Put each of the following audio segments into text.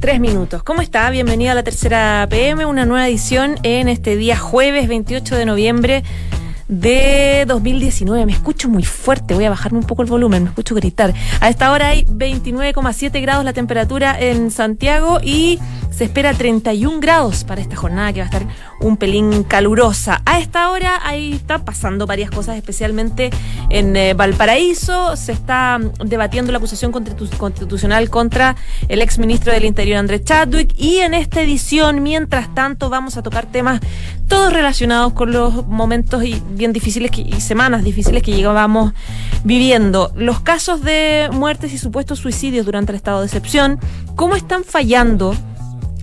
Tres minutos. ¿Cómo está? Bienvenido a la tercera PM, una nueva edición en este día jueves 28 de noviembre de 2019. Me escucho muy fuerte, voy a bajarme un poco el volumen, me escucho gritar. A esta hora hay 29,7 grados la temperatura en Santiago y se espera 31 grados para esta jornada que va a estar un pelín calurosa. A esta hora ahí está pasando varias cosas, especialmente en eh, Valparaíso. Se está debatiendo la acusación constitucional contra el exministro del Interior, Andrés Chadwick. Y en esta edición, mientras tanto, vamos a tocar temas todos relacionados con los momentos bien difíciles y semanas difíciles que llegábamos viviendo. Los casos de muertes y supuestos suicidios durante el estado de excepción, cómo están fallando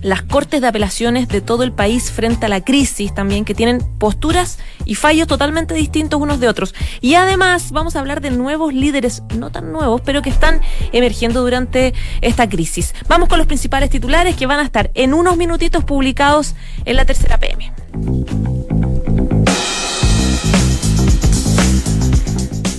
las cortes de apelaciones de todo el país frente a la crisis también, que tienen posturas y fallos totalmente distintos unos de otros. Y además vamos a hablar de nuevos líderes, no tan nuevos, pero que están emergiendo durante esta crisis. Vamos con los principales titulares que van a estar en unos minutitos publicados en la tercera PM.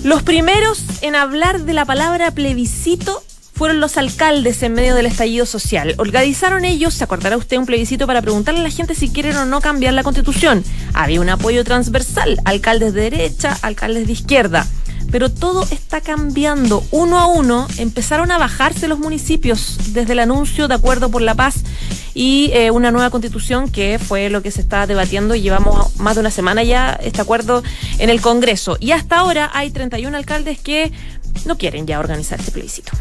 Los primeros en hablar de la palabra plebiscito fueron los alcaldes en medio del estallido social. Organizaron ellos, se acordará usted, un plebiscito para preguntarle a la gente si quieren o no cambiar la constitución. Había un apoyo transversal, alcaldes de derecha, alcaldes de izquierda. Pero todo está cambiando. Uno a uno empezaron a bajarse los municipios desde el anuncio de Acuerdo por la Paz y eh, una nueva constitución que fue lo que se está debatiendo llevamos más de una semana ya este acuerdo en el Congreso. Y hasta ahora hay 31 alcaldes que no quieren ya organizar este plebiscito.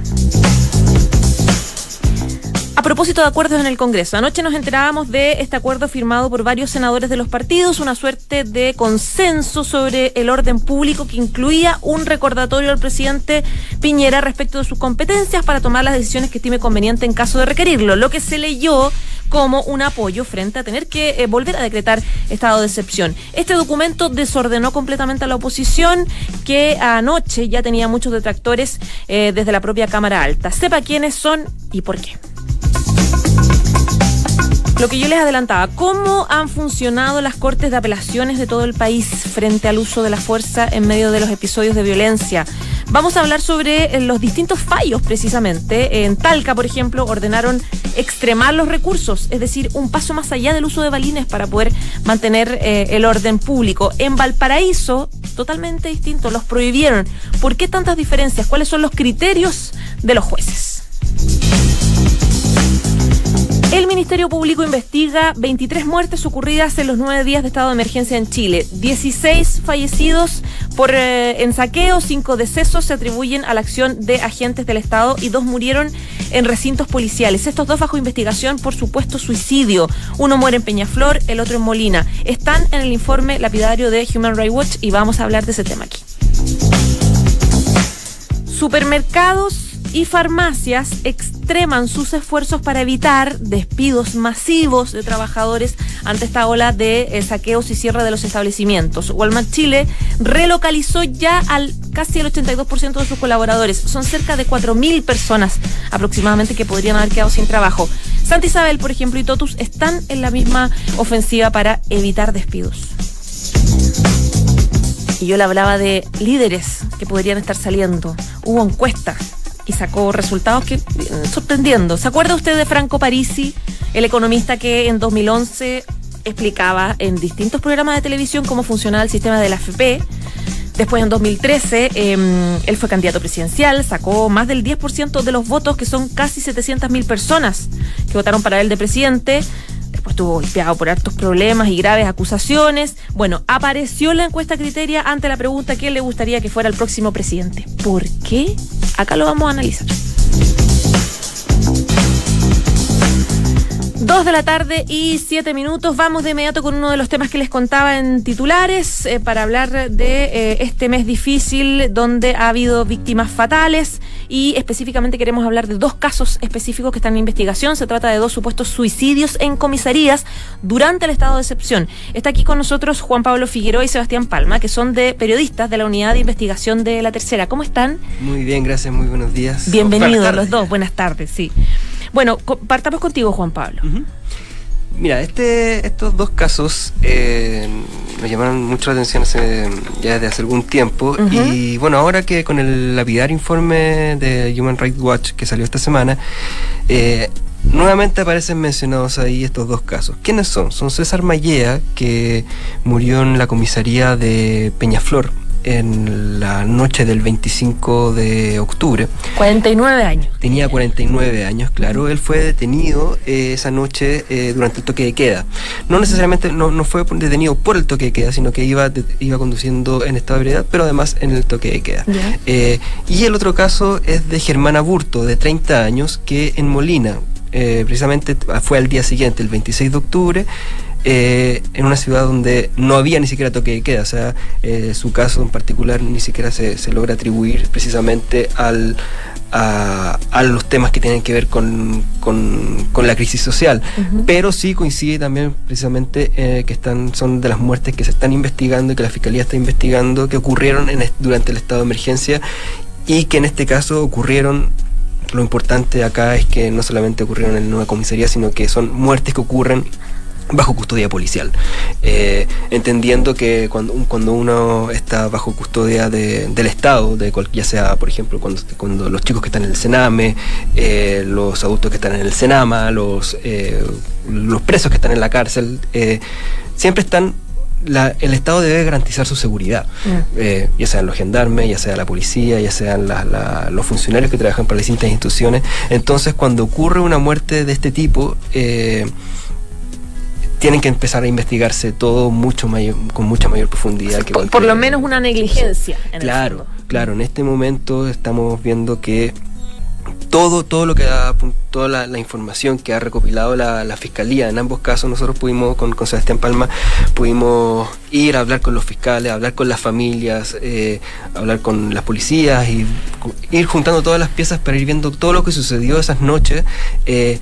Propósito de acuerdos en el Congreso, anoche nos enterábamos de este acuerdo firmado por varios senadores de los partidos, una suerte de consenso sobre el orden público que incluía un recordatorio al presidente Piñera respecto de sus competencias para tomar las decisiones que estime conveniente en caso de requerirlo, lo que se leyó como un apoyo frente a tener que eh, volver a decretar estado de excepción. Este documento desordenó completamente a la oposición que anoche ya tenía muchos detractores eh, desde la propia Cámara Alta. Sepa quiénes son y por qué. Lo que yo les adelantaba, ¿cómo han funcionado las cortes de apelaciones de todo el país frente al uso de la fuerza en medio de los episodios de violencia? Vamos a hablar sobre eh, los distintos fallos precisamente. En Talca, por ejemplo, ordenaron extremar los recursos, es decir, un paso más allá del uso de balines para poder mantener eh, el orden público. En Valparaíso, totalmente distinto, los prohibieron. ¿Por qué tantas diferencias? ¿Cuáles son los criterios de los jueces? El Ministerio Público investiga 23 muertes ocurridas en los nueve días de estado de emergencia en Chile. 16 fallecidos por eh, en saqueo, cinco decesos se atribuyen a la acción de agentes del Estado y dos murieron en recintos policiales. Estos dos bajo investigación por supuesto suicidio. Uno muere en Peñaflor, el otro en Molina. Están en el informe lapidario de Human Rights Watch y vamos a hablar de ese tema aquí. Supermercados y farmacias extreman sus esfuerzos para evitar despidos masivos de trabajadores ante esta ola de eh, saqueos y cierre de los establecimientos. Walmart Chile relocalizó ya al casi el 82% de sus colaboradores. Son cerca de 4.000 personas aproximadamente que podrían haber quedado sin trabajo. Santa Isabel, por ejemplo, y Totus están en la misma ofensiva para evitar despidos. Y yo le hablaba de líderes que podrían estar saliendo. Hubo encuestas y sacó resultados que eh, sorprendiendo. ¿Se acuerda usted de Franco Parisi, el economista que en 2011 explicaba en distintos programas de televisión cómo funcionaba el sistema de la AFP? Después, en 2013, em, él fue candidato presidencial, sacó más del 10% de los votos, que son casi 700.000 personas que votaron para él de presidente. Estuvo golpeado por hartos problemas y graves acusaciones. Bueno, apareció la encuesta criteria ante la pregunta quién le gustaría que fuera el próximo presidente. ¿Por qué? Acá lo vamos a analizar. Dos de la tarde y siete minutos. Vamos de inmediato con uno de los temas que les contaba en titulares eh, para hablar de eh, este mes difícil donde ha habido víctimas fatales y específicamente queremos hablar de dos casos específicos que están en investigación. Se trata de dos supuestos suicidios en comisarías durante el estado de excepción. Está aquí con nosotros Juan Pablo Figueroa y Sebastián Palma, que son de periodistas de la unidad de investigación de la tercera. ¿Cómo están? Muy bien, gracias, muy buenos días. Bienvenidos los dos, buenas tardes, sí. Bueno, partamos contigo, Juan Pablo. Mira, este, estos dos casos eh, me llamaron mucho la atención ya desde hace algún tiempo. Y bueno, ahora que con el lapidario informe de Human Rights Watch que salió esta semana, eh, nuevamente aparecen mencionados ahí estos dos casos. ¿Quiénes son? Son César Mallea, que murió en la comisaría de Peñaflor en la noche del 25 de octubre. 49 años. Tenía 49 años, claro. Él fue detenido eh, esa noche eh, durante el toque de queda. No necesariamente, no, no, fue detenido por el toque de queda, sino que iba, iba conduciendo en estado de ebriedad, pero además en el toque de queda. Eh, y el otro caso es de Germana Burto, de 30 años, que en Molina, precisamente fue al día siguiente, el 26 de octubre, eh, en una ciudad donde no había ni siquiera toque de queda. O sea, eh, su caso en particular ni siquiera se, logra atribuir precisamente al, a, los temas que tienen que ver con, la crisis social. Pero sí coincide también precisamente eh, que están, son de las muertes que se están investigando y que la Fiscalía está investigando, que ocurrieron en, durante el estado de emergencia y que en este caso ocurrieron lo importante acá es que no solamente ocurrieron en la nueva comisaría, sino que son muertes que ocurren bajo custodia policial, eh, entendiendo que cuando, cuando uno está bajo custodia del Estado, de ya sea, por ejemplo, cuando, cuando los chicos que están en el Sename, eh, los adultos que están en el Senama, los, eh, los presos que están en la cárcel, siempre están el Estado debe garantizar su seguridad, mm. ya sean los gendarmes, ya sea la policía, ya sean los funcionarios que trabajan para las distintas instituciones. Entonces, cuando ocurre una muerte de este tipo, tienen que empezar a investigarse todo mucho mayor, con mucha mayor profundidad. que por, lo menos una negligencia. claro, claro. En este momento estamos viendo que todo, todo lo que da, toda la, información que ha recopilado la, fiscalía, en ambos casos nosotros pudimos, con, con, Sebastián Palma, pudimos ir a hablar con los fiscales, hablar con las familias, eh, hablar con las policías y ir juntando todas las piezas para ir viendo todo lo que sucedió esas noches. Eh,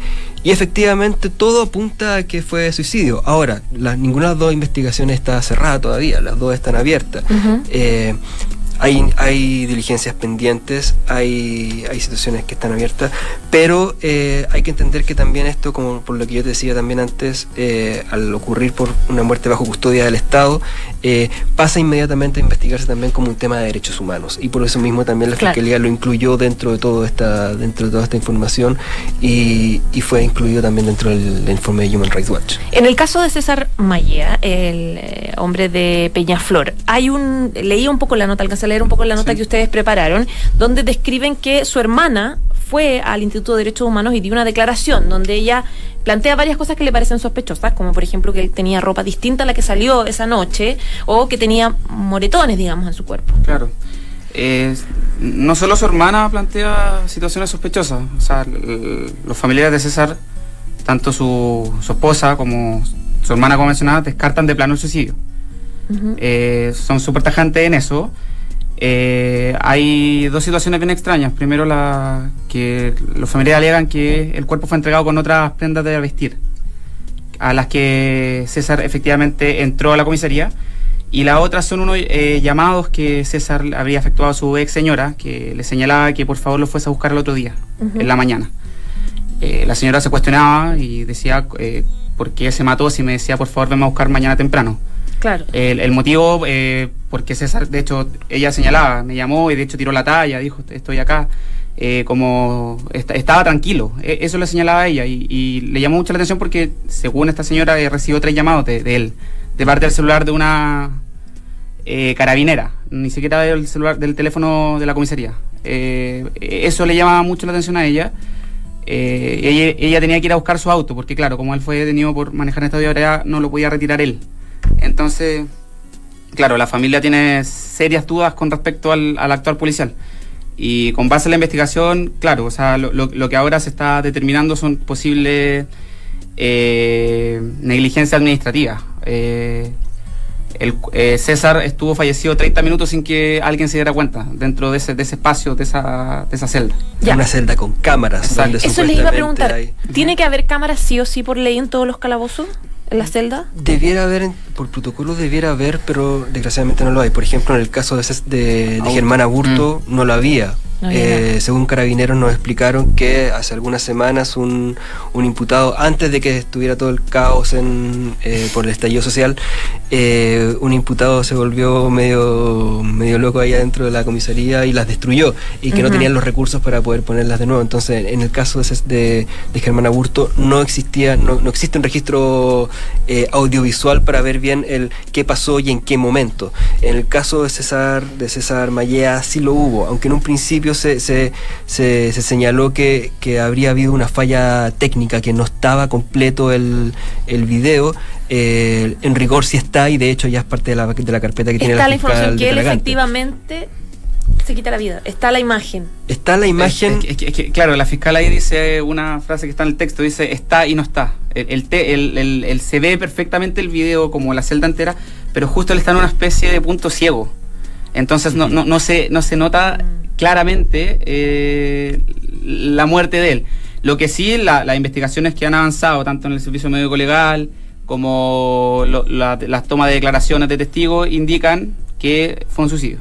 y efectivamente todo apunta a que fue suicidio. Ahora, ninguna de las dos investigaciones está cerrada todavía, las dos están abiertas. Hay, hay diligencias pendientes, hay, hay situaciones que están abiertas, pero eh, hay que entender que también esto, como por lo que yo te decía también antes, eh, al ocurrir por una muerte bajo custodia del Estado, eh, pasa inmediatamente a investigarse también como un tema de derechos humanos. Y por eso mismo también la Fiscalía lo incluyó dentro de, todo esta, dentro de toda esta información y, y fue incluido también dentro del informe de Human Rights Watch. En el caso de César Maya, el hombre de Peñaflor, hay un, leía un poco la nota, alcanzé leer un poco la nota que ustedes prepararon, donde describen que su hermana fue al Instituto de Derechos Humanos y dio una declaración donde ella plantea varias cosas que le parecen sospechosas, como por ejemplo que él tenía ropa distinta a la que salió esa noche o que tenía moretones, digamos, en su cuerpo. Claro. no solo su hermana plantea situaciones sospechosas, o sea, los familiares de César, tanto su, esposa como su hermana, como mencionaba, descartan de plano el suicidio. Eh, son súper tajantes en eso. Eh, hay dos situaciones bien extrañas. Primero, la que los familiares alegan que el cuerpo fue entregado con otras prendas de vestir, a las que César efectivamente entró a la comisaría. Y la otra son unos eh, llamados que César habría efectuado a su ex señora, que le señalaba que por favor lo fuese a buscar el otro día, en la mañana. Eh, la señora se cuestionaba y decía por qué se mató si me decía por favor venme a buscar mañana temprano. El, motivo, eh, porque César, de hecho, ella señalaba, me llamó y de hecho tiró la talla, dijo, estoy acá. Eh, como estaba tranquilo, e, eso le señalaba a ella y, le llamó mucho la atención porque según esta señora eh, recibió tres llamados de, él, de parte del celular de una carabinera, ni siquiera del celular del teléfono de la comisaría. eso le llamaba mucho la atención a ella. ella. tenía que ir a buscar su auto porque claro, como él fue detenido por manejar en estado de no lo podía retirar él. Entonces, claro, la familia tiene serias dudas con respecto al, actual policial. Y con base en la investigación, claro, o sea, lo, que ahora se está determinando son posibles eh, negligencias administrativas. Eh, el, eh, César estuvo fallecido 30 minutos sin que alguien se diera cuenta dentro de ese, de ese espacio, de esa, de esa celda. Ya. Una celda con cámaras. Exacto. donde Eso les iba a preguntar. hay- ¿Tiene que haber cámaras sí o sí por ley en todos los calabozos? ¿En la celda? Debiera haber, en- por protocolo debiera haber, pero desgraciadamente no lo hay. Por ejemplo, en el caso de, de, de Germán Aburto, no lo había. No Eh, según carabineros nos explicaron que hace algunas semanas un, un imputado, antes de que estuviera todo el caos en, eh, por el estallido social, eh, un imputado se volvió medio, medio loco ahí adentro de la comisaría y las destruyó y que no tenían los recursos para poder ponerlas de nuevo. Entonces, en el caso de, de, de Germán Aburto no existía, no, no existe un registro eh, audiovisual para ver bien el qué pasó y en qué momento. En el caso de César, de César Mallea sí lo hubo, aunque en un principio se, se, se- se señaló que, que habría habido una falla técnica, que no estaba completo el, el video. eh, en rigor sí está y de hecho ya es parte de la, de la carpeta que tiene Está la información que él efectivamente se quita la vida. Está la imagen. Está la imagen... Es que- es que- es que, claro, la fiscal ahí dice una frase que está en el texto, dice está y no está. El, el, te- el- el- el- se ve perfectamente el video como la celda entera, pero justo él está en una especie de punto ciego. Entonces no, no, no, se, no se nota claramente eh, la muerte de él. Lo que sí, la- las investigaciones que han avanzado, tanto en el servicio médico legal como lo- la- las tomas de declaraciones de testigos, indican que fue un suicidio.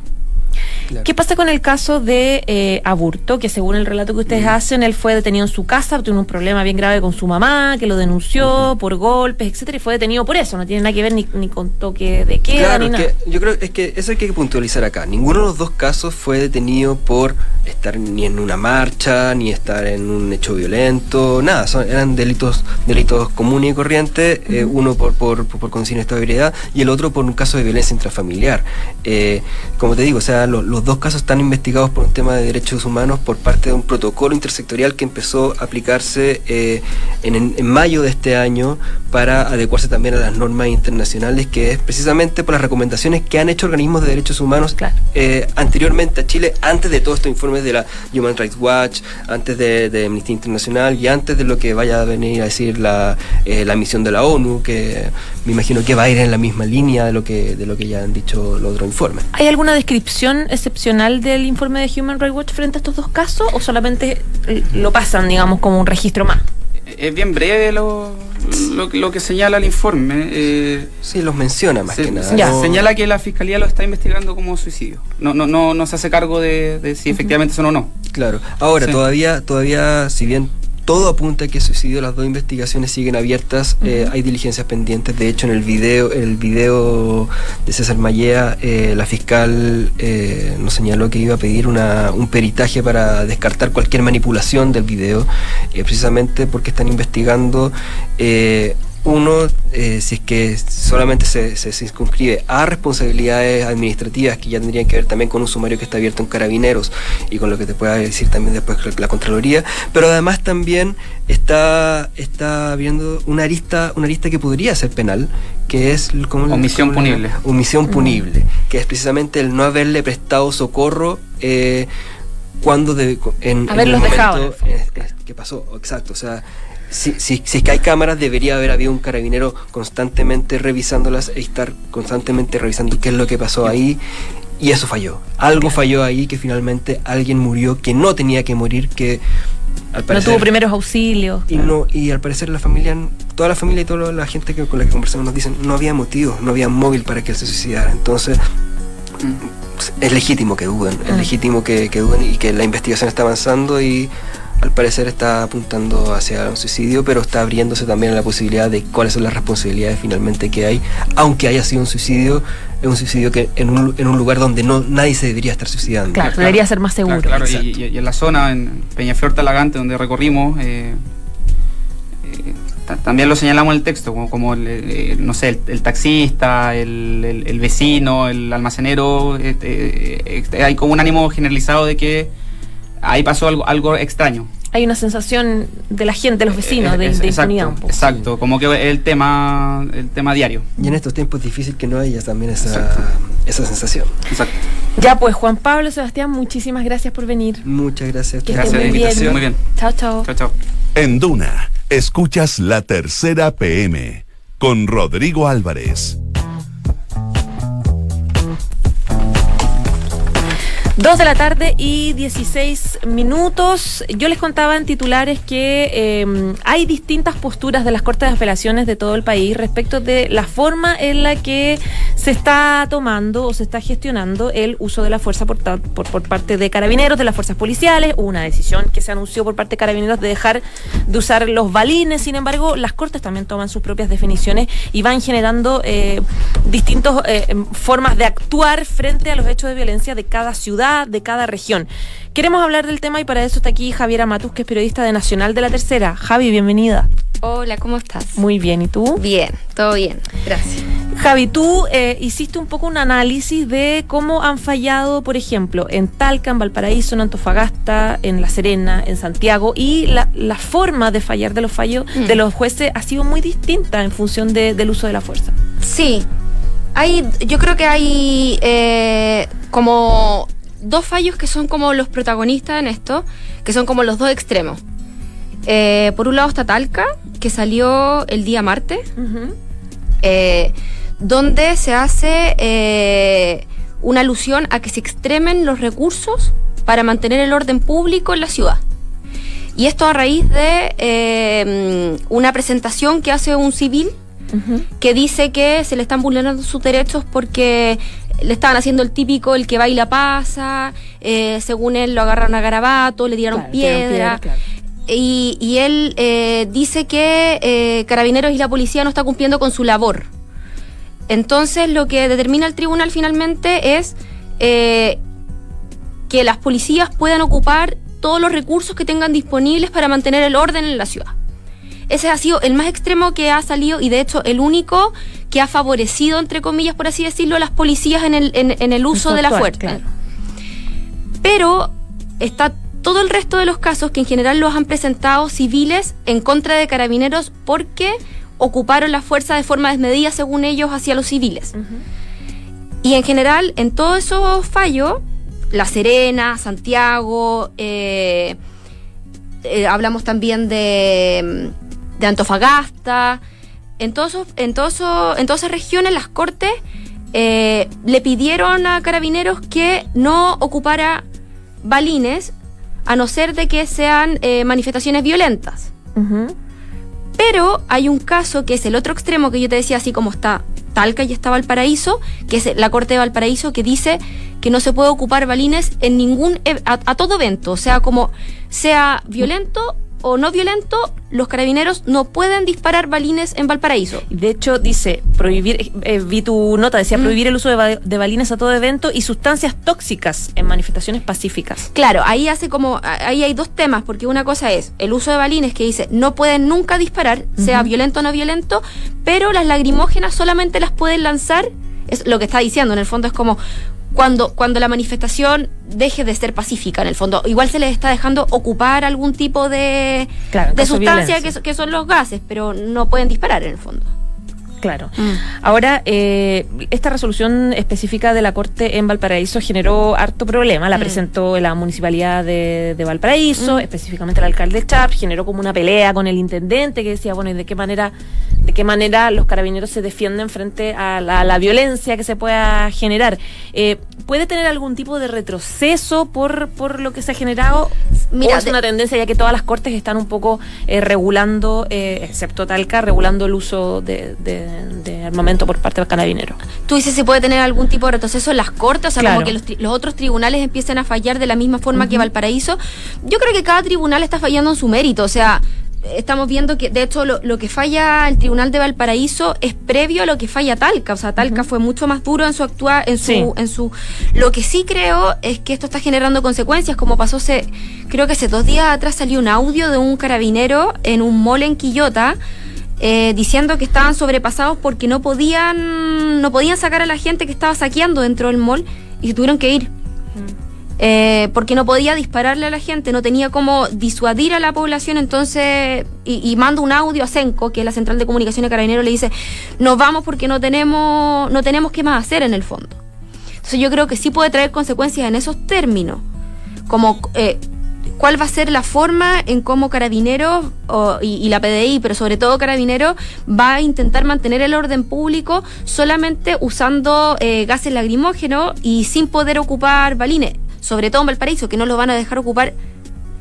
Claro. ¿Qué pasa con el caso de eh, Aburto, que según el relato que ustedes hacen, él fue detenido en su casa, tuvo un problema bien grave con su mamá, que lo denunció por golpes, etcétera, y fue detenido por eso? No tiene nada que ver ni, ni con toque de queda Claro, ni nada. que yo creo es que eso hay que puntualizar acá. Ninguno de los dos casos fue detenido por estar ni en una marcha, ni estar en un hecho violento, nada. Son, eran delitos delitos comunes y corrientes, eh, uno por, por, por, por consigna de estabilidad y el otro por un caso de violencia intrafamiliar. Eh, como te digo, o sea, lo- los dos casos están investigados por un tema de derechos humanos por parte de un protocolo intersectorial que empezó a aplicarse eh, en, en- mayo de este año para adecuarse también a las normas internacionales, que es precisamente por las recomendaciones que han hecho organismos de derechos humanos Claro. eh, anteriormente a Chile, antes de todos estos informes de la Human Rights Watch, antes de, de Amnistía Internacional y antes de lo que vaya a venir a decir la, eh, la misión de la ONU, que me imagino que va a ir en la misma línea de lo que, de lo que ya han dicho los otros informes. ¿Hay alguna descripción excepcional del informe de Human Rights Watch frente a estos dos casos o solamente eh, lo pasan, digamos, como un registro más? Es bien breve lo, lo, lo que señala el informe. eh, Sí, los menciona más se, que nada. Ya. señala que la fiscalía lo está investigando como suicidio. No, no, no, no se hace cargo de, de si efectivamente son o no. Claro. Ahora, Sí. todavía, todavía, si bien todo apunta a que suicidio, las dos investigaciones siguen abiertas, eh, hay diligencias pendientes. De hecho, en el video, el video de César Mallea, eh, la fiscal eh, nos señaló que iba a pedir una, un peritaje para descartar cualquier manipulación del video, precisamente porque están investigando. Uno, eh, si es que solamente se, se circunscribe a responsabilidades administrativas que ya tendrían que ver también con un sumario que está abierto en carabineros y con lo que te pueda decir también después la Contraloría, pero además también está, está viendo una arista, una arista que podría ser penal, que es el- ¿cómo le- Omisión punible. Omisión punible, que es precisamente el no haberle prestado socorro eh, cuando de, en, el dejado, en el momento, eh, eh, ¿Qué pasó? Exacto, o sea, si, si, si es que hay cámaras, debería haber habido un carabinero constantemente revisándolas e estar constantemente revisando qué es lo que pasó ahí. Y eso falló. Algo falló ahí que finalmente alguien murió que no tenía que morir, que al No tuvo primeros auxilios. y, no, y al parecer la familia, toda la familia y toda la gente que, con la que conversamos nos dicen no había motivo, no había móvil para que él se suicidara. Entonces es legítimo que duden, es Mm. legítimo que, que duden y que la investigación está avanzando y al parecer está apuntando hacia un suicidio, pero está abriéndose también a la posibilidad de cuáles son las responsabilidades finalmente que hay, aunque haya sido un suicidio, es un suicidio que en un, en un lugar donde no nadie se debería estar suicidando. Claro, Claro. debería ser más seguro. Claro, claro, y, exacto. y- y en la zona, en Peñaflor Talagante, donde recorrimos, eh, eh, ta- también lo señalamos en el texto, como, como el, eh, no sé, el, el taxista, el, el- el vecino, el almacenero, eh, eh, eh, hay como un ánimo generalizado de que ahí pasó algo, algo extraño. Hay una sensación de la gente, de los vecinos, Eh, de, es- de exacto, impunidad un poco. Exacto, como que el tema, el tema diario. Y en estos tiempos es difícil que no haya también esa, Exacto. esa sensación. Exacto. Ya pues, Juan Pablo, Sebastián, muchísimas gracias por venir. Muchas gracias. Que Gracias muy la bien. invitación. Muy bien. Chao, chao. Chao, chao. En Duna, escuchas la tercera PM con Rodrigo Álvarez. Dos de la tarde y 16 minutos. Yo les contaba en titulares que eh, hay distintas posturas de las Cortes de Apelaciones de todo el país respecto de la forma en la que se está tomando o se está gestionando el uso de la fuerza por, parte de carabineros, de las fuerzas policiales. Hubo una decisión que se anunció por parte de carabineros de dejar de usar los balines. Sin embargo, las Cortes también toman sus propias definiciones y van generando eh, distintas eh, formas de actuar frente a los hechos de violencia de cada ciudad de cada región. Queremos hablar del tema y para eso está aquí Javiera Matus, que es periodista de Nacional de la Tercera. Javi, bienvenida. Hola, ¿cómo estás? Muy bien, ¿y tú? Bien, todo bien, gracias. Javi, tú eh, hiciste un poco un análisis de cómo han fallado, por ejemplo, en Talca, en Valparaíso, en Antofagasta, en La Serena, en Santiago, y la, forma de fallar de los fallos mm. de los jueces ha sido muy distinta en función del uso de la fuerza. Sí, hay, yo creo que hay eh, como dos fallos que son como los protagonistas en esto, que son como los dos extremos. Eh, por un lado está Talca, que salió el día martes, eh, donde se hace eh, una alusión a que se extremen los recursos para mantener el orden público en la ciudad. Y esto a raíz de una presentación que hace un civil que dice que se le están vulnerando sus derechos porque le estaban haciendo el típico, el que baila pasa, eh, según él lo agarraron a garabato, le dieron piedra. y, él eh, dice que eh, Carabineros y la policía no está cumpliendo con su labor. Entonces lo que determina el tribunal finalmente es que las policías puedan ocupar todos los recursos que tengan disponibles para mantener el orden en la ciudad. Ese ha sido el más extremo que ha salido y de hecho el único que ha favorecido, entre comillas, por así decirlo, a las policías en el, en, el uso de la fuerza. Pero está todo el resto de los casos que en general los han presentado civiles en contra de carabineros porque ocuparon la fuerza de forma desmedida, según ellos, hacia los civiles. Y en general, en todos esos fallos, La Serena, Santiago, eh, eh, hablamos también de de Antofagasta, en, todos en, todos en todas esas regiones las cortes eh, le pidieron a carabineros que no ocupara balines a no ser de que sean eh, manifestaciones violentas. Pero hay un caso que es el otro extremo que yo te decía, así como está Talca y está Valparaíso, que es la Corte de Valparaíso, que dice que no se puede ocupar balines en ningún a todo evento, o sea, como sea violento o no violento, los carabineros no pueden disparar balines en Valparaíso. De hecho, dice prohibir, eh, vi tu nota, decía mm. prohibir el uso de, balines a todo evento y sustancias tóxicas en manifestaciones pacíficas. Claro, ahí hace como, ahí hay dos temas, porque una cosa es el uso de balines que dice no pueden nunca disparar, sea violento o no violento, pero las lagrimógenas solamente las pueden lanzar es lo que está diciendo, en el fondo es como cuando, cuando la manifestación deje de ser pacífica, en el fondo. Igual se les está dejando ocupar algún tipo de, de sustancia que, que son los gases, pero no pueden disparar en el fondo. Claro. Mm. Ahora, eh, esta resolución específica de la Corte en Valparaíso generó harto problema. La mm. presentó la Municipalidad de, Valparaíso, mm. específicamente el alcalde Chap, generó como una pelea con el intendente que decía, bueno, ¿y de qué manera, de qué manera los carabineros se defienden frente a la, violencia que se pueda generar? Eh, ¿Puede tener algún tipo de retroceso por, por lo que se ha generado? Mira, es una tendencia ya que todas las cortes están un poco eh, regulando, excepto Talca, regulando el uso de de, armamento por parte del carabinero. Tú dices si puede tener algún tipo de retroceso en las cortes, o sea, como que los, otros tribunales empiecen a fallar de la misma forma que Valparaíso. Yo creo que cada tribunal está fallando en su mérito, o sea, estamos viendo que de hecho lo, que falla el tribunal de Valparaíso es previo a lo que falla Talca, o sea, Talca fue mucho más duro en su actuar, en su, en su lo que sí creo es que esto está generando consecuencias, como pasó hace, creo que hace dos días atrás salió un audio de un carabinero en un mall en Quillota eh, diciendo que estaban sobrepasados porque no podían, no podían sacar a la gente que estaba saqueando dentro del mall y se tuvieron que ir. Mm. Eh, porque no podía dispararle a la gente, no tenía cómo disuadir a la población, entonces, y, manda un audio a Senco, que es la central de comunicación de Carabineros, le dice, nos vamos porque no tenemos, no tenemos qué más hacer en el fondo. Entonces yo creo que sí puede traer consecuencias en esos términos, como eh, cuál va a ser la forma en cómo Carabineros y, la PDI, pero sobre todo Carabineros, va a intentar mantener el orden público solamente usando eh, gases lacrimógenos y sin poder ocupar balines sobre todo en Valparaíso, que no lo van a dejar ocupar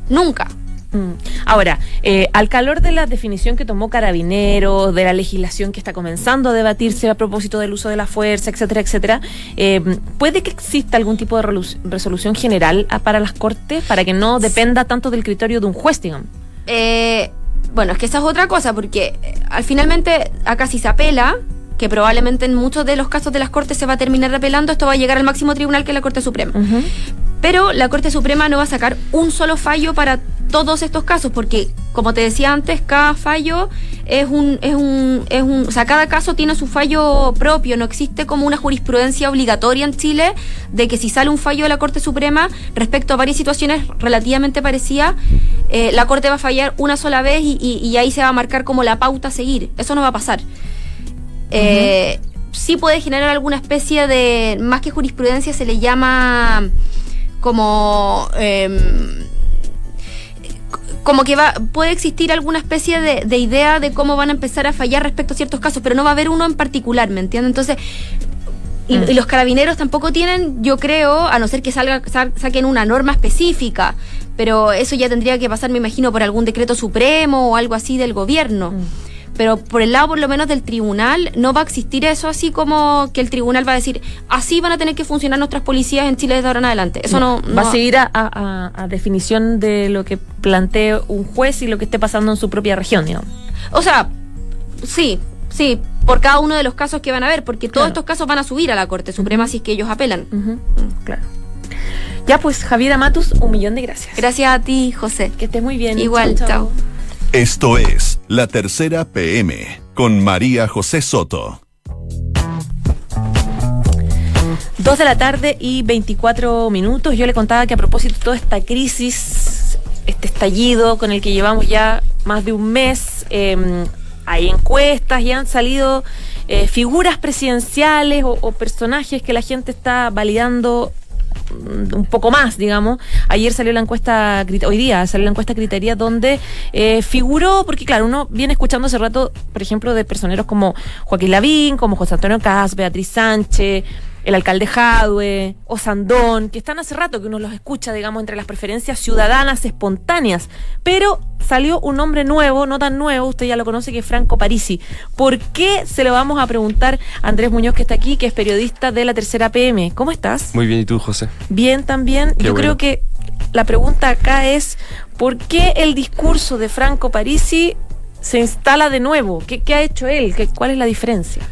nunca. Mm. Ahora, eh, al calor de la definición que tomó Carabineros, de la legislación que está comenzando a debatirse a propósito del uso de la fuerza, etcétera, etcétera, eh, ¿puede que exista algún tipo de resolución general ah, para las Cortes para que no dependa tanto del criterio de un juez, digamos? Eh, bueno, es que esa es otra cosa, porque al finalmente acá si se apela, que probablemente en muchos de los casos de las Cortes se va a terminar apelando, esto va a llegar al máximo tribunal que es la Corte Suprema. Pero la Corte Suprema no va a sacar un solo fallo para todos estos casos, porque como te decía antes, cada fallo es un, es un, es un, o sea, cada caso tiene su fallo propio, no existe como una jurisprudencia obligatoria en Chile de que si sale un fallo de la Corte Suprema respecto a varias situaciones relativamente parecidas, eh, la Corte va a fallar una sola vez y, ahí se va a marcar como la pauta a seguir. Eso no va a pasar. Eh, sí puede generar alguna especie de, más que jurisprudencia, se le llama como... Em, como que va, puede existir alguna especie de, idea de cómo van a empezar a fallar respecto a ciertos casos, pero no va a haber uno en particular, ¿me entiendes? Entonces, y, mm. los carabineros tampoco tienen, yo creo, a no ser que salga, saquen una norma específica, pero eso ya tendría que pasar, me imagino, por algún decreto supremo o algo así del gobierno. Mm pero por el lado por lo menos del tribunal no va a existir eso así como que el tribunal va a decir así van a tener que funcionar nuestras policías en Chile desde ahora en adelante. Eso no, va a seguir a, definición de lo que plantee un juez y lo que esté pasando en su propia región, digamos. O sea, sí, sí, por cada uno de los casos que van a ver, porque todos estos casos van a subir a la Corte Suprema si es que ellos apelan. Claro. Ya pues, Javiera Matus, un millón de gracias. Gracias a ti, José. Que estés muy bien. Igual, chao. Esto es La Tercera PM con María José Soto. Dos de la tarde y 24 minutos. Yo le contaba que a propósito de toda esta crisis, este estallido con el que llevamos ya más de un mes, em, hay encuestas y han salido eh, figuras presidenciales o, personajes que la gente está validando un poco más, digamos. Ayer salió la encuesta, hoy día salió la encuesta Criteria donde eh, figuró, porque claro, uno viene escuchando hace rato, por ejemplo, de personeros como Joaquín Lavín, como José Antonio Cas, Beatriz Sánchez, el alcalde Jadwe, o Sandón, que están hace rato que uno los escucha, digamos, entre las preferencias ciudadanas espontáneas. Pero salió un nombre nuevo, no tan nuevo, usted ya lo conoce, que es Franco Parisi. ¿Por qué se lo vamos a preguntar a Andrés Muñoz, que está aquí, que es periodista de la tercera PM? ¿Cómo estás? Muy bien, ¿y tú, José? Bien, también. Yo creo que la pregunta acá es, ¿por qué el discurso de Franco Parisi se instala de nuevo? ¿Qué, qué ha hecho él? ¿Qué, ¿Cuál es la diferencia?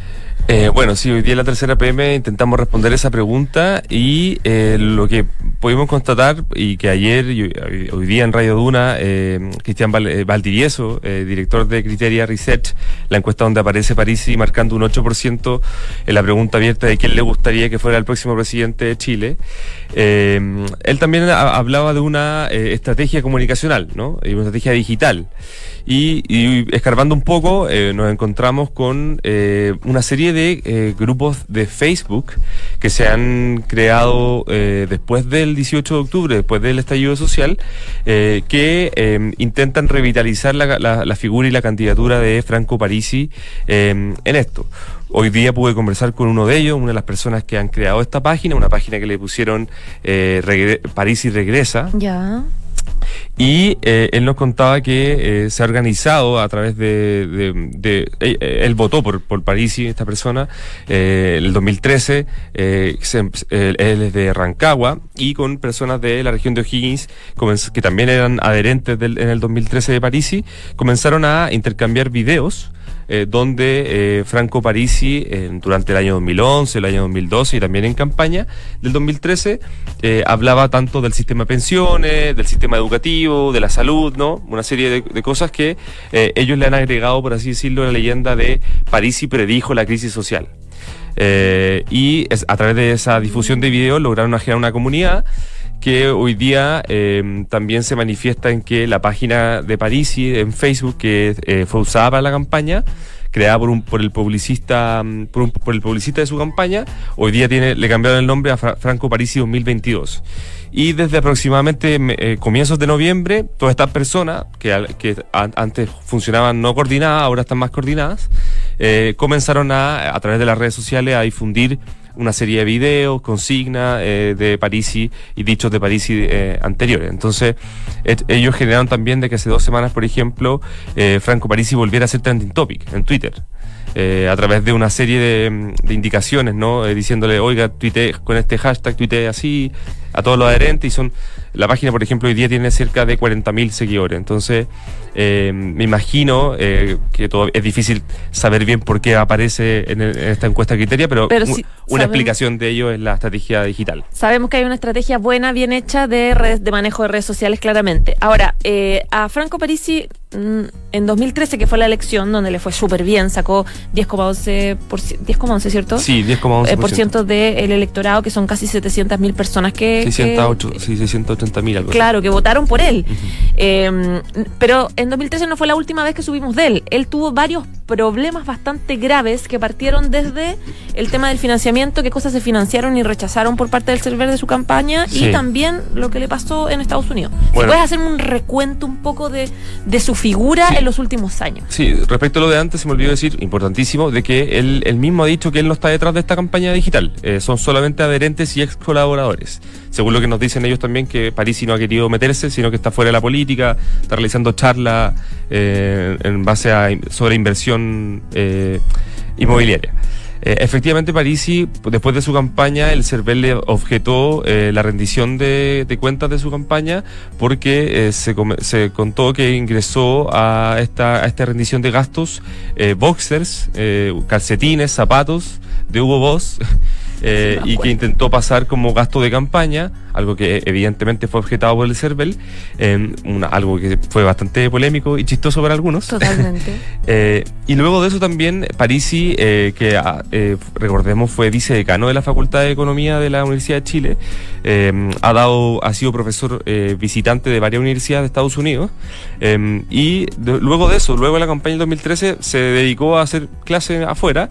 Eh, bueno, sí, hoy día en la tercera PM intentamos responder esa pregunta y eh, lo que pudimos constatar y que ayer y hoy día en Radio Duna, eh, Cristian eh, Valdivieso, eh, director de Criteria Research, la encuesta donde aparece Parisi marcando un 8% en la pregunta abierta de quién le gustaría que fuera el próximo presidente de Chile, él también hablaba de una estrategia comunicacional, ¿no? Y una estrategia digital. Y, escarbando un poco, nos encontramos con una serie de grupos de Facebook que se han creado después del 18 de octubre, después del estallido social, eh, que eh, intentan revitalizar la, figura y la candidatura de Franco Parisi eh, en esto. Hoy día pude conversar con uno de ellos, una de las personas que han creado esta página, una página que le pusieron Parisi Regresa. Ya. Y eh, él nos contaba que eh, se ha organizado a través de... de, eh, él votó por, por Parisi, esta persona, en el 2013. él es de Rancagua y con personas de la región de O'Higgins, que también eran adherentes del, en el 2013 de Parisi, comenzaron a intercambiar videos eh, donde eh, Franco Parisi, durante el año 2011, el año 2012 y también en campaña del 2013, eh, hablaba tanto del sistema de pensiones, del sistema educativo, de la salud, ¿no? Una serie de, cosas que ellos le han agregado, por así decirlo, la leyenda de Parisi predijo la crisis social. y a través de esa difusión de videos lograron generar una comunidad que hoy día em, también se manifiesta en que la página de Parisi en Facebook, que eh, fue usada para la campaña, creada por, un, por el publicista mm, por, el publicista de su campaña, hoy día tiene le cambiaron el nombre a Franco Parisi 2022. Y desde aproximadamente eh, comienzos de noviembre, todas estas personas que, que antes funcionaban no coordinadas, ahora están más coordinadas, eh, comenzaron a, a través de las redes sociales, a difundir una serie de videos, consignas eh, de Parisi y dichos de Parisi eh, anteriores. Entonces, ellos generaron también de que hace dos semanas, por ejemplo, eh, Franco Parisi volviera a ser trending topic en Twitter. eh, a través de una serie de, mm, indicaciones, ¿no? Eh, diciéndole, oiga, tuite con este hashtag, tuite así, a todos los adherentes, y son, la página, por ejemplo, hoy día tiene cerca de 40.000 seguidores, entonces, eh, me imagino eh, que todo, es difícil saber bien por qué aparece en, el- en esta encuesta criteria, pero, Pero una sabemos- explicación de ello es la estrategia digital. Sabemos que hay una estrategia buena, bien hecha de redes, de manejo de redes sociales, claramente. Ahora, eh, a Franco Parisi, en 2013, que fue la elección, donde le fue súper bien, sacó 10,11%, por ci- 10,11, ¿cierto? Sí, 10,11%. Eh, por ciento del electorado, que son casi 700 mil personas que... 608 que- sí, 680 mil algo así. Claro, que votaron por él. Eh, pero en 2013 no fue la última vez que subimos de él. Él tuvo varios problemas bastante graves que partieron desde el tema del financiamiento, qué cosas se financiaron y rechazaron por parte del server de su campaña Sí. y también lo que le pasó en Estados Unidos. Bueno. ¿Puedes hacer un recuento un poco de, de su figura Sí. en los últimos años? Sí, respecto a lo de antes, se me olvidó decir, importantísimo, de que él, él mismo ha dicho que él no está detrás de esta campaña digital. Eh, son solamente adherentes y ex colaboradores. Según lo que nos dicen ellos también, que Parisi no ha querido meterse, sino que está fuera de la política, está realizando charlas eh, en base a sobre inversión eh, inmobiliaria. Eh, efectivamente, Parisi, después de su campaña, el CERVEL le objetó eh, la rendición de, de cuentas de su campaña porque eh, se, se contó que ingresó a esta, a esta rendición de gastos eh, boxers, calcetines, zapatos de Hugo Boss. eh, y que intentó pasar como gasto de campaña, algo que evidentemente fue objetado por el CERVEL, eh, una- algo que fue bastante polémico y chistoso para algunos. Totalmente. Eh, y luego de eso también Parisi, eh, que ah, eh, recordemos fue vicedecano de la Facultad de Economía de la Universidad de Chile, eh, ha dado, ha sido profesor eh, visitante de varias universidades de Estados Unidos eh, y de- luego de eso, luego de la campaña del 2013 se dedicó a hacer clases afuera,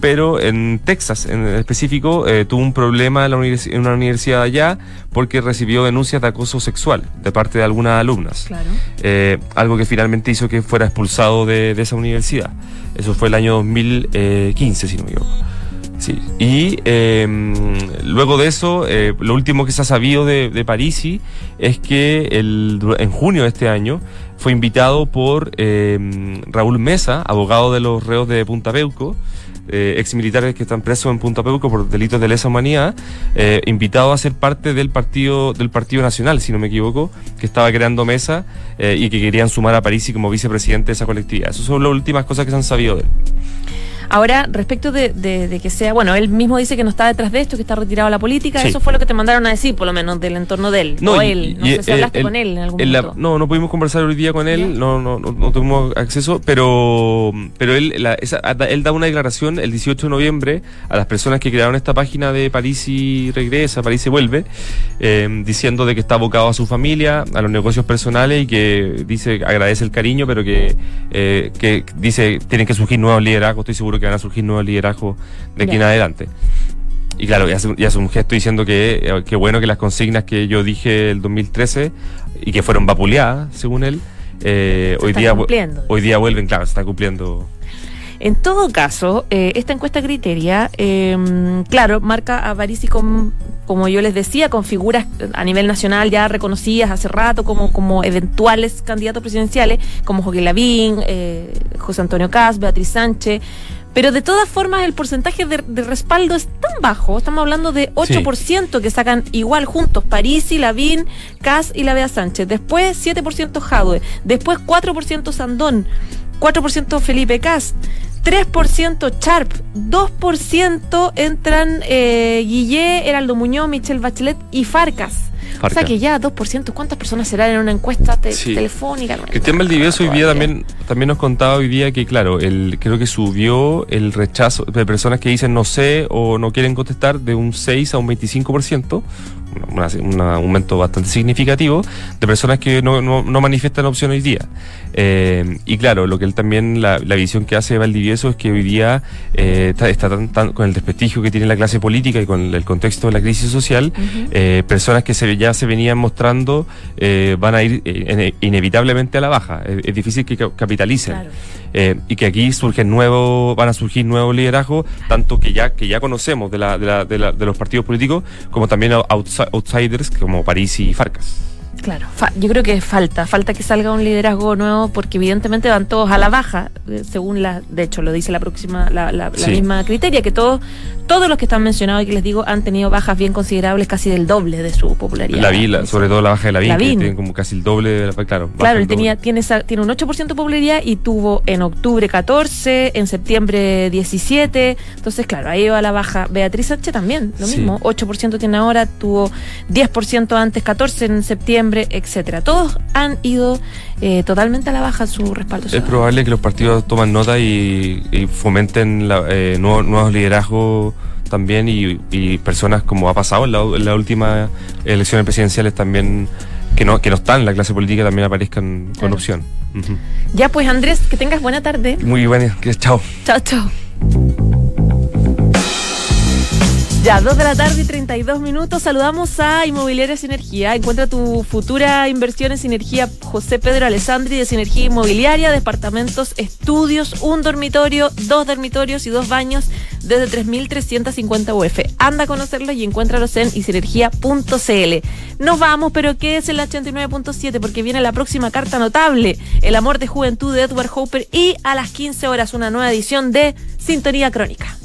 pero en Texas en específico eh, tuvo un problema en, la universi- en una universidad allá porque recibió denuncias de acoso sexual de parte de algunas alumnas Claro. eh, algo que finalmente hizo que fuera expulsado de, de esa universidad. Eso fue el año 2015, si no me equivoco. Sí. Y eh, luego de eso, eh, lo último que se ha sabido de, de Parisi es que el, en junio de este año fue invitado por eh, Raúl Mesa, abogado de los reos de Punta Peuco, eh, ex militares que están presos en Punta Peuco por delitos de lesa humanidad, eh, invitado a ser parte del partido del Partido Nacional, si no me equivoco, que estaba creando mesa eh, y que querían sumar a Parisi como vicepresidente de esa colectividad. Esas son las últimas cosas que se han sabido de él. Ahora, respecto de, de- de que sea, bueno, él mismo dice que no está detrás de esto, que está retirado de la política, Sí. eso fue lo que te mandaron a decir, por lo menos del entorno de él. o y- él, no y, sé si hablaste con él en algún en la- momento. no, no pudimos conversar hoy día con él, no, no, no, no tuvimos acceso, pero, pero él, la- esa- él da una declaración el 18 de noviembre a las personas que crearon esta página de Parisi regresa, Parisi vuelve, eh, diciendo de que está abocado a su familia, a los negocios personales y que dice agradece el cariño, pero que, eh, que dice tienen que surgir nuevos liderazgos, estoy seguro que van a surgir nuevos liderazgos de aquí en adelante. Y claro, y hace, y hace un gesto diciendo que, eh, que bueno que las consignas que yo dije el 2013 y que fueron vapuleadas, según él, eh, Se hoy, día, hoy día vuelven, claro, se está cumpliendo. En todo caso, eh, esta encuesta criteria, eh, claro, marca a Parisi con, como yo les decía, con figuras a nivel nacional ya reconocidas hace rato como, como eventuales candidatos presidenciales, como Joaquín Lavín, eh, José Antonio Cas, Beatriz Sánchez. Pero de todas formas, el porcentaje de, de respaldo es tan bajo. Estamos hablando de 8% que sacan igual juntos Parisi, Lavín, Cas y la Bea Sánchez. Después 7% Jadwe. Después 4% Sandón. 4% Felipe Cast, 3% Charp, 2% entran eh, Guillé, Heraldo Muñoz, Michelle Bachelet y Farcas. O sea que ya 2%, ¿cuántas personas serán en una encuesta te- Sí. telefónica? No, Cristian Valdivieso hoy día también, también nos contaba hoy día que, claro, el, creo que subió el rechazo de personas que dicen no sé o no quieren contestar de un 6 a un 25%, una- una- un aumento bastante significativo de personas que no, no, no manifiestan opción hoy día. Eh, y claro, lo que él también, la, la visión que hace de Valdivieso es que hoy día eh, está, está tan, tan- con el desprestigio que tiene la clase política y con el contexto de la crisis social, eh, personas que se, ya se venían mostrando van a ir ine- inevitablemente a la baja. Es, es difícil que ca- capitalicen. Claro. Eh, y que aquí surgen nuevos, van a surgir nuevos liderazgos, tanto que ya, que ya conocemos de, la, de, la- de la- de los partidos políticos, como también outsi- outsiders como París y Farcas. Claro, fa- yo creo que falta, falta que salga un liderazgo nuevo porque evidentemente van todos a la baja, eh, según la, de hecho lo dice la próxima, la, la- la Sí. misma criteria, que todos, todos los que están mencionados y que les digo han tenido bajas bien considerables, casi del doble de su popularidad. La vi, la- sobre todo la baja de la Lavín. que tiene como casi el doble de la claro. baja Claro, el él tenía, tiene, esa- tiene un 8% de popularidad y tuvo en octubre 14, en septiembre 17. Entonces, claro, ahí va la baja. Beatriz Sánchez también, lo Sí. mismo. 8% tiene ahora, tuvo 10% antes, 14 en septiembre, etcétera. Todos han ido eh, totalmente a la baja su respaldo. Es ciudadano. probable que los partidos tomen nota y, y fomenten la- eh, nuevos, nuevos liderazgos también y, y personas como ha pasado en la, las últimas elecciones presidenciales también que no, que no están en la clase política también aparezcan con Claro. opción. Ujú. Ya pues, Andrés, que tengas buena tarde. Muy bueno, que chao. Chao, chao. Ya, 2 de la tarde y 32 minutos. Saludamos a Inmobiliaria Sinergia. Encuentra tu futura inversión en Sinergia José Pedro Alessandri de Sinergia Inmobiliaria. Departamentos, estudios, un dormitorio, dos dormitorios y dos baños desde 3.350 UF. Anda a conocerlos y encuéntralos en isinergia.cl. Nos vamos, pero quédese en la 89.7 porque viene la próxima carta notable. El amor de juventud de Edward Hopper y a las 15 horas una nueva edición de Sintonía Crónica.